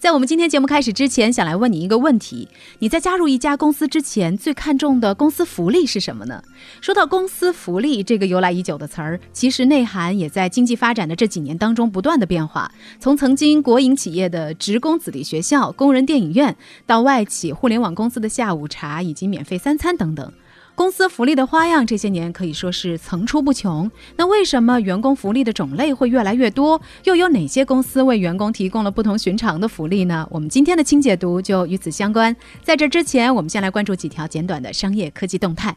在我们今天节目开始之前，想来问你一个问题：你在加入一家公司之前，最看重的公司福利是什么呢？说到公司福利这个由来已久的词儿，其实内涵也在经济发展的这几年当中不断的变化。从曾经国营企业的职工子弟学校、工人电影院，到外企、互联网公司的下午茶以及免费三餐等等。公司福利的花样这些年可以说是层出不穷。那为什么员工福利的种类会越来越多？又有哪些公司为员工提供了不同寻常的福利呢？我们今天的清解读就与此相关。在这之前，我们先来关注几条简短的商业科技动态。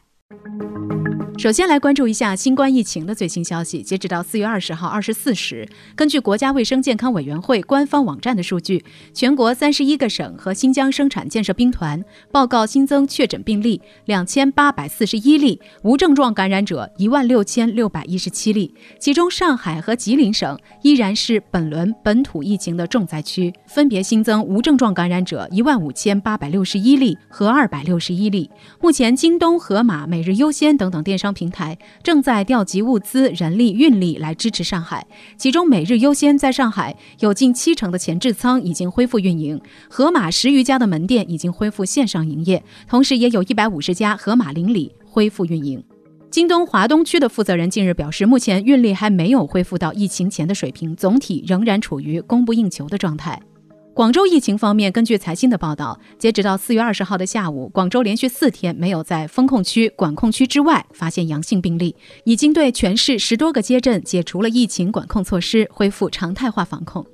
首先来关注一下新冠疫情的最新消息。截止到四月二十号二十四时，根据国家卫生健康委员会官方网站的数据，全国三十一个省和新疆生产建设兵团报告新增确诊病例两千八百四十一例，无症状感染者一万六千六百一十七例。其中，上海和吉林省依然是本轮本土疫情的重灾区，分别新增无症状感染者一万五千八百六十一例和二百六十一例。目前，京东、盒马、每日优先等等电商。商平台正在调集物资、人力、运力来支持上海。其中，每日优先在上海有近七成的前置仓已经恢复运营，盒马十余家的门店已经恢复线上营业，同时也有一百五十家盒马邻里恢复运营。京东华东区的负责人近日表示，目前运力还没有恢复到疫情前的水平，总体仍然处于供不应求的状态。广州疫情方面，根据财新的报道，截止到四月二十号的下午，广州连续四天没有在封控区、管控区之外发现阳性病例，已经对全市十多个街镇解除了疫情管控措施，恢复常态化防控。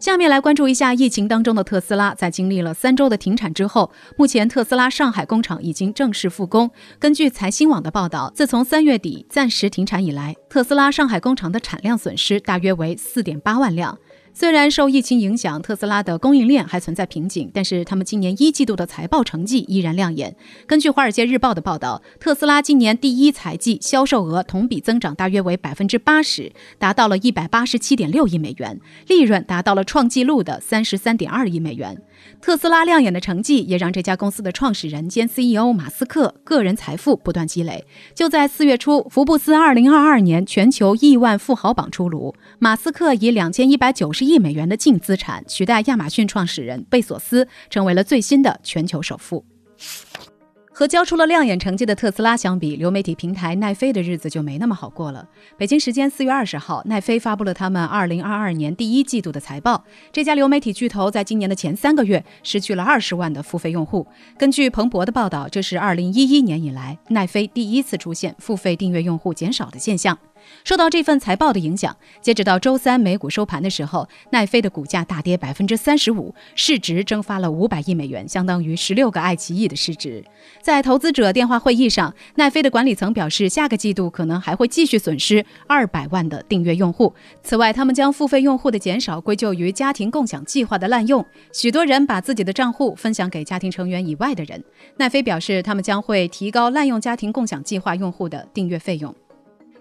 下面来关注一下疫情当中的特斯拉，在经历了三周的停产之后，目前特斯拉上海工厂已经正式复工。根据财新网的报道，自从三月底暂时停产以来，特斯拉上海工厂的产量损失大约为四点八万辆。虽然受疫情影响，特斯拉的供应链还存在瓶颈，但是他们今年一季度的财报成绩依然亮眼。根据《华尔街日报》的报道，特斯拉今年第一财季销售额同比增长大约为百分之八十，达到了一百八十七点六亿美元，利润达到了创纪录的三十三点二亿美元。特斯拉亮眼的成绩也让这家公司的创始人兼 CEO 马斯克个人财富不断积累。就在四月初，福布斯二零二二年全球亿万富豪榜出炉，马斯克以两千一百九十亿亿美元的净资产取代亚马逊创始人贝索斯，成为了最新的全球首富。和交出了亮眼成绩的特斯拉相比，流媒体平台奈飞的日子就没那么好过了。北京时间四月二十号，奈飞发布了他们二零二二年第一季度的财报。这家流媒体巨头在今年的前三个月失去了二十万的付费用户。根据彭博的报道，这是二零一一年以来奈飞第一次出现付费订阅用户减少的现象。受到这份财报的影响，截止到周三美股收盘的时候，奈飞的股价大跌百分之三十五，市值蒸发了五百亿美元，相当于十六个爱奇艺的市值。在投资者电话会议上，奈飞的管理层表示，下个季度可能还会继续损失二百万的订阅用户。此外，他们将付费用户的减少归咎于家庭共享计划的滥用，许多人把自己的账户分享给家庭成员以外的人。奈飞表示，他们将会提高滥用家庭共享计划用户的订阅费用。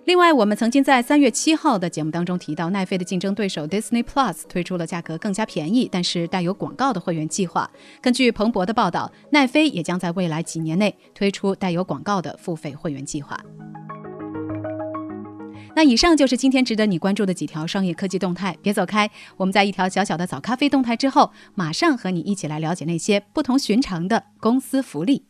另外，我们曾经在三月七号的节目当中提到，奈飞的竞争对手 Disney Plus 推出了价格更加便宜，但是带有广告的会员计划。根据彭博的报道，奈飞也将在未来几年内推出带有广告的付费会员计划。那以上就是今天值得你关注的几条商业科技动态，别走开。我们在一条小小的早咖啡动态之后，马上和你一起来了解那些不同寻常的公司福利。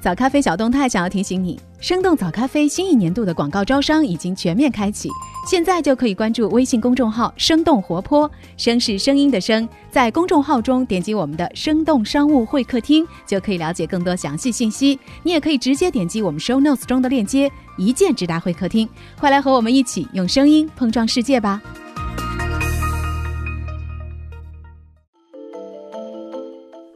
早咖啡小动态想要提醒你，生动早咖啡新一年度的广告招商已经全面开启，现在就可以关注微信公众号“生动活泼”，声是声音的声，在公众号中点击我们的“生动商务会客厅”，就可以了解更多详细信息。你也可以直接点击我们 show notes 中的链接，一键直达会客厅。快来和我们一起用声音碰撞世界吧！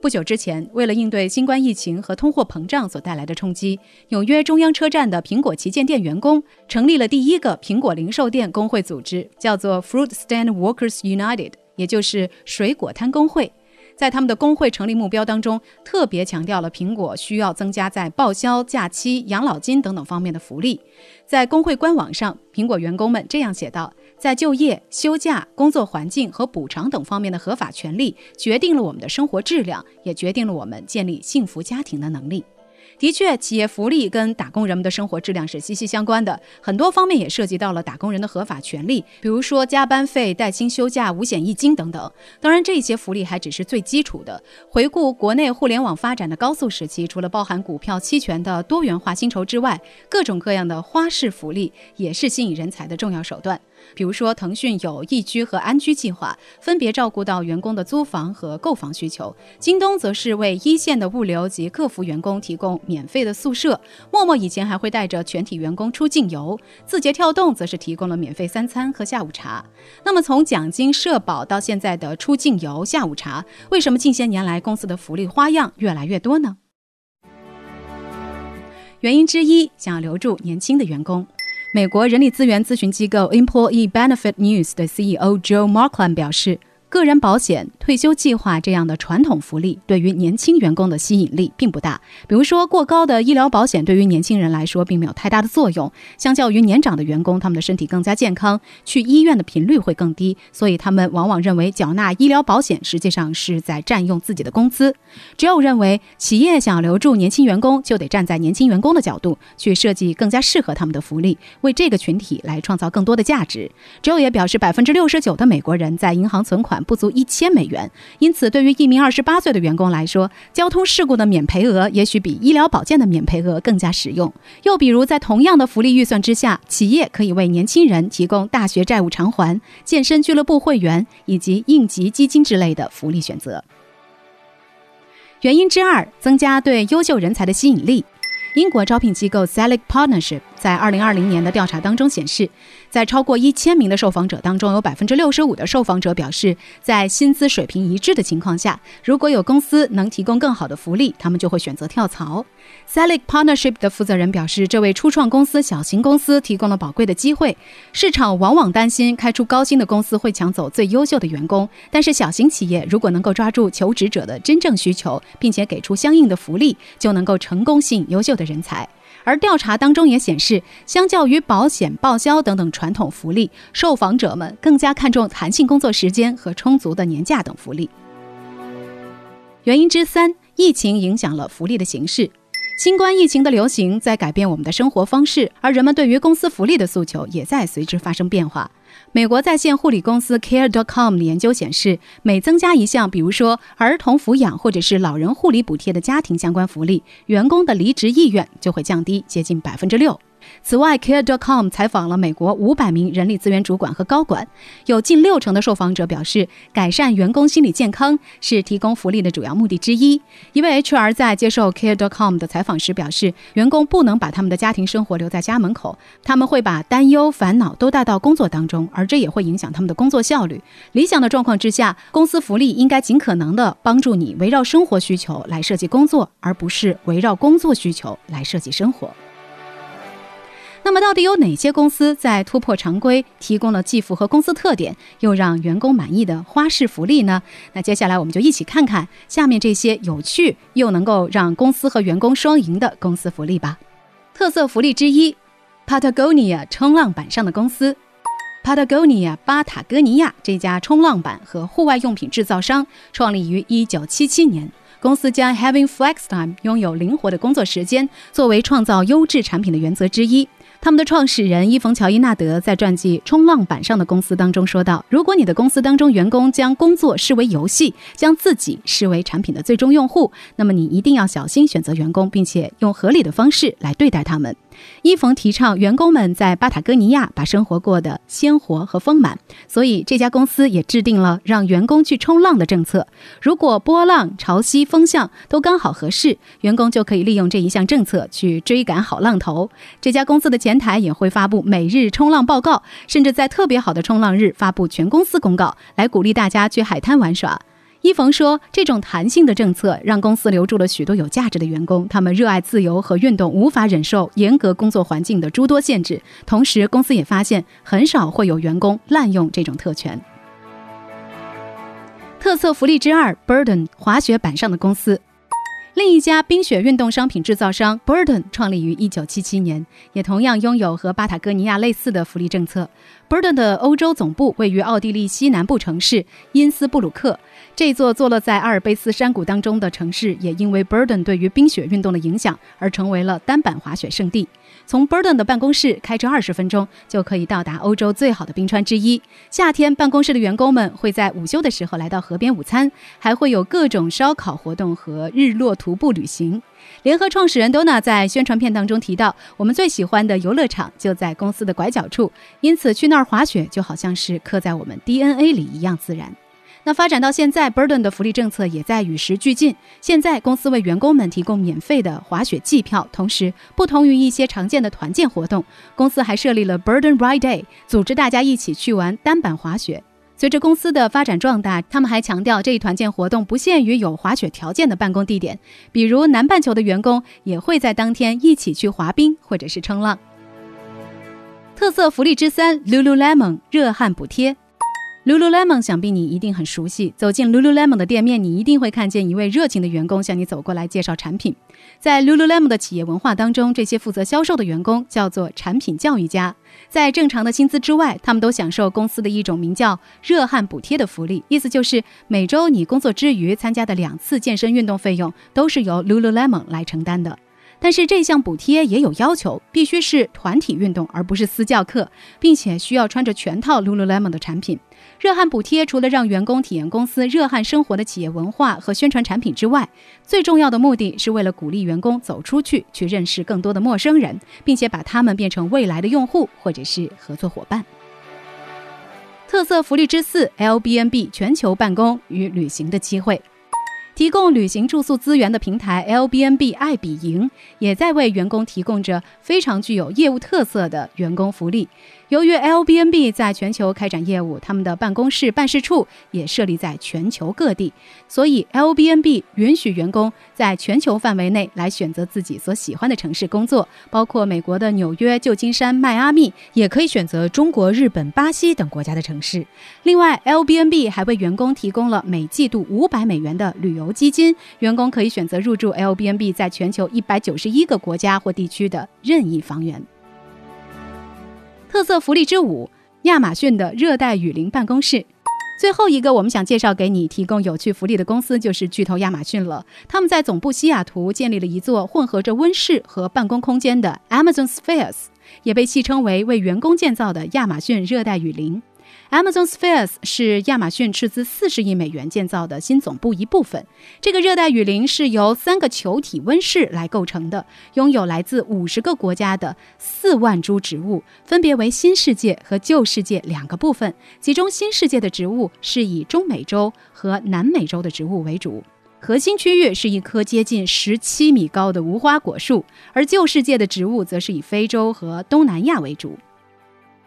不久之前，为了应对新冠疫情和通货膨胀所带来的冲击，纽约中央车站的苹果旗舰店员工成立了第一个苹果零售店工会组织，叫做 Fruit Stand Workers United，也就是水果摊工会。在他们的工会成立目标当中，特别强调了苹果需要增加在报销、假期、养老金等等方面的福利。在工会官网上，苹果员工们这样写道：“在就业、休假、工作环境和补偿等方面的合法权利，决定了我们的生活质量，也决定了我们建立幸福家庭的能力。”的确，企业福利跟打工人们的生活质量是息息相关的，很多方面也涉及到了打工人的合法权利，比如说加班费、带薪休假、五险一金等等。当然，这些福利还只是最基础的。回顾国内互联网发展的高速时期，除了包含股票期权的多元化薪酬之外，各种各样的花式福利也是吸引人才的重要手段。比如说，腾讯有易居和安居计划，分别照顾到员工的租房和购房需求；京东则是为一线的物流及客服员工提供免费的宿舍；陌陌以前还会带着全体员工出境游；字节跳动则是提供了免费三餐和下午茶。那么，从奖金、社保到现在的出境游、下午茶，为什么近些年来公司的福利花样越来越多呢？原因之一，想要留住年轻的员工。美国人力资源咨询机构 Employee Benefit News 的 CEO Joe Markland 表示。个人保险、退休计划这样的传统福利对于年轻员工的吸引力并不大。比如说，过高的医疗保险对于年轻人来说并没有太大的作用。相较于年长的员工，他们的身体更加健康，去医院的频率会更低，所以他们往往认为缴纳医疗保险实际上是在占用自己的工资。Joe 认为，企业想要留住年轻员工，就得站在年轻员工的角度去设计更加适合他们的福利，为这个群体来创造更多的价值。Joe 也表示，百分之六十九的美国人在银行存款。不足一千美元，因此对于一名二十八岁的员工来说，交通事故的免赔额也许比医疗保健的免赔额更加实用。又比如，在同样的福利预算之下，企业可以为年轻人提供大学债务偿还、健身俱乐部会员以及应急基金之类的福利选择。原因之二，增加对优秀人才的吸引力。英国招聘机构 Solic Partnership 在二零二零年的调查当中显示。在超过一千名的受访者当中，有百分之六十五的受访者表示，在薪资水平一致的情况下，如果有公司能提供更好的福利，他们就会选择跳槽。Selig Partnership 的负责人表示，这位初创公司、小型公司提供了宝贵的机会。市场往往担心开出高薪的公司会抢走最优秀的员工，但是小型企业如果能够抓住求职者的真正需求，并且给出相应的福利，就能够成功吸引优秀的人才。而调查当中也显示，相较于保险、报销等等传统福利，受访者们更加看重弹性工作时间和充足的年假等福利。原因之三，疫情影响了福利的形式。新冠疫情的流行在改变我们的生活方式，而人们对于公司福利的诉求也在随之发生变化。美国在线护理公司 Care.com 的研究显示，每增加一项，比如说儿童抚养或者是老人护理补贴的家庭相关福利，员工的离职意愿就会降低接近百分之六。此外，Care.com 采访了美国五百名人力资源主管和高管，有近六成的受访者表示，改善员工心理健康是提供福利的主要目的之一。一位 HR 在接受 Care.com 的采访时表示，员工不能把他们的家庭生活留在家门口，他们会把担忧、烦恼都带到工作当中，而这也会影响他们的工作效率。理想的状况之下，公司福利应该尽可能的帮助你围绕生活需求来设计工作，而不是围绕工作需求来设计生活。那么，到底有哪些公司在突破常规，提供了既符合公司特点又让员工满意的花式福利呢？那接下来我们就一起看看下面这些有趣又能够让公司和员工双赢的公司福利吧。特色福利之一，Patagonia 冲浪板上的公司。Patagonia 巴塔哥尼亚这家冲浪板和户外用品制造商创立于1977年。公司将 having flex time 拥有灵活的工作时间作为创造优质产品的原则之一。他们的创始人伊冯·乔伊纳德在传记《冲浪板上的公司》当中说道：“如果你的公司当中员工将工作视为游戏，将自己视为产品的最终用户，那么你一定要小心选择员工，并且用合理的方式来对待他们。”伊冯提倡员工们在巴塔哥尼亚把生活过得鲜活和丰满，所以这家公司也制定了让员工去冲浪的政策。如果波浪、潮汐、风向都刚好合适，员工就可以利用这一项政策去追赶好浪头。这家公司的前台也会发布每日冲浪报告，甚至在特别好的冲浪日发布全公司公告，来鼓励大家去海滩玩耍。伊冯说：“这种弹性的政策让公司留住了许多有价值的员工，他们热爱自由和运动，无法忍受严格工作环境的诸多限制。同时，公司也发现很少会有员工滥用这种特权。”特色福利之二，Burden 滑雪板上的公司。另一家冰雪运动商品制造商 Burden 创立于1977年，也同样拥有和巴塔哥尼亚类似的福利政策。Burden 的欧洲总部位于奥地利西南部城市因斯布鲁克。这座坐落在阿尔卑斯山谷当中的城市，也因为 Burden 对于冰雪运动的影响而成为了单板滑雪圣地。从 Burden 的办公室开车二十分钟就可以到达欧洲最好的冰川之一。夏天，办公室的员工们会在午休的时候来到河边午餐，还会有各种烧烤活动和日落徒步旅行。联合创始人 Donna 在宣传片当中提到：“我们最喜欢的游乐场就在公司的拐角处，因此去那儿滑雪就好像是刻在我们 DNA 里一样自然。”那发展到现在，Burden 的福利政策也在与时俱进。现在，公司为员工们提供免费的滑雪季票，同时，不同于一些常见的团建活动，公司还设立了 Burden Ride Day，组织大家一起去玩单板滑雪。随着公司的发展壮大，他们还强调这一团建活动不限于有滑雪条件的办公地点，比如南半球的员工也会在当天一起去滑冰或者是冲浪。特色福利之三：Lululemon 热汗补贴。Lululemon，想必你一定很熟悉。走进 Lululemon 的店面，你一定会看见一位热情的员工向你走过来介绍产品。在 Lululemon 的企业文化当中，这些负责销售的员工叫做产品教育家。在正常的薪资之外，他们都享受公司的一种名叫“热汗补贴”的福利，意思就是每周你工作之余参加的两次健身运动费用都是由 Lululemon 来承担的。但是这项补贴也有要求，必须是团体运动，而不是私教课，并且需要穿着全套 Lululemon 的产品。热汗补贴除了让员工体验公司热汗生活的企业文化和宣传产品之外，最重要的目的是为了鼓励员工走出去，去认识更多的陌生人，并且把他们变成未来的用户或者是合作伙伴。特色福利之四：LBNB 全球办公与旅行的机会。提供旅行住宿资源的平台 l b n b 爱比营也在为员工提供着非常具有业务特色的员工福利。由于 l b n b 在全球开展业务，他们的办公室办事处也设立在全球各地，所以 l b n b 允许员工在全球范围内来选择自己所喜欢的城市工作，包括美国的纽约、旧金山、迈阿密，也可以选择中国、日本、巴西等国家的城市。另外 l b n b 还为员工提供了每季度五百美元的旅游基金，员工可以选择入住 l b n b 在全球一百九十一个国家或地区的任意房源。特色福利之五：亚马逊的热带雨林办公室。最后一个我们想介绍给你提供有趣福利的公司就是巨头亚马逊了。他们在总部西雅图建立了一座混合着温室和办公空间的 Amazon Spheres，也被戏称为为员工建造的亚马逊热带雨林。Amazon Spheres 是亚马逊斥资四十亿美元建造的新总部一部分。这个热带雨林是由三个球体温室来构成的，拥有来自五十个国家的四万株植物，分别为新世界和旧世界两个部分。其中新世界的植物是以中美洲和南美洲的植物为主，核心区域是一棵接近十七米高的无花果树，而旧世界的植物则是以非洲和东南亚为主。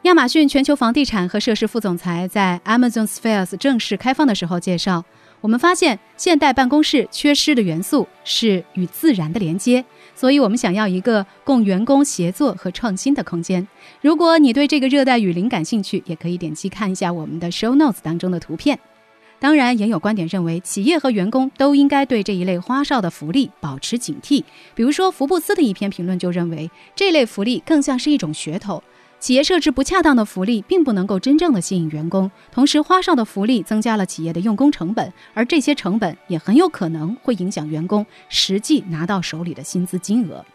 亚马逊全球房地产和设施副总裁在 Amazon Spheres 正式开放的时候介绍，我们发现现代办公室缺失的元素是与自然的连接，所以我们想要一个供员工协作和创新的空间。如果你对这个热带雨林感兴趣，也可以点击看一下我们的 Show Notes 当中的图片。当然，也有观点认为，企业和员工都应该对这一类花哨的福利保持警惕。比如说，福布斯的一篇评论就认为，这类福利更像是一种噱头。企业设置不恰当的福利，并不能够真正的吸引员工。同时，花哨的福利增加了企业的用工成本，而这些成本也很有可能会影响员工实际拿到手里的薪资金额。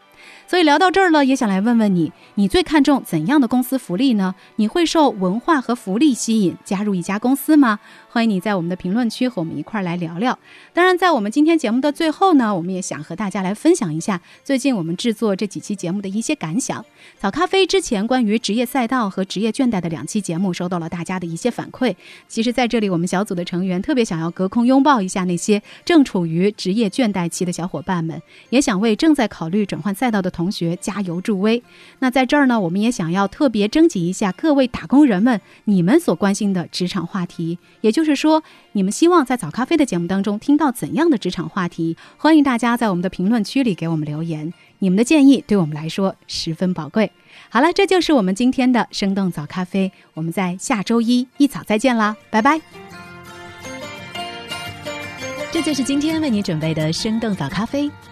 所以聊到这儿了，也想来问问你：你最看重怎样的公司福利呢？你会受文化和福利吸引加入一家公司吗？欢迎你在我们的评论区和我们一块儿来聊聊。当然，在我们今天节目的最后呢，我们也想和大家来分享一下最近我们制作这几期节目的一些感想。早咖啡之前关于职业赛道和职业倦怠的两期节目，收到了大家的一些反馈。其实，在这里，我们小组的成员特别想要隔空拥抱一下那些正处于职业倦怠期的小伙伴们，也想为正在考虑转换赛道的同同学加油助威。那在这儿呢，我们也想要特别征集一下各位打工人们你们所关心的职场话题，也。就是说，你们希望在早咖啡的节目当中听到怎样的职场话题？欢迎大家在我们的评论区里给我们留言，你们的建议对我们来说十分宝贵。好了，这就是我们今天的生动早咖啡，我们在下周一一早再见啦，拜拜。这就是今天为你准备的生动早咖啡，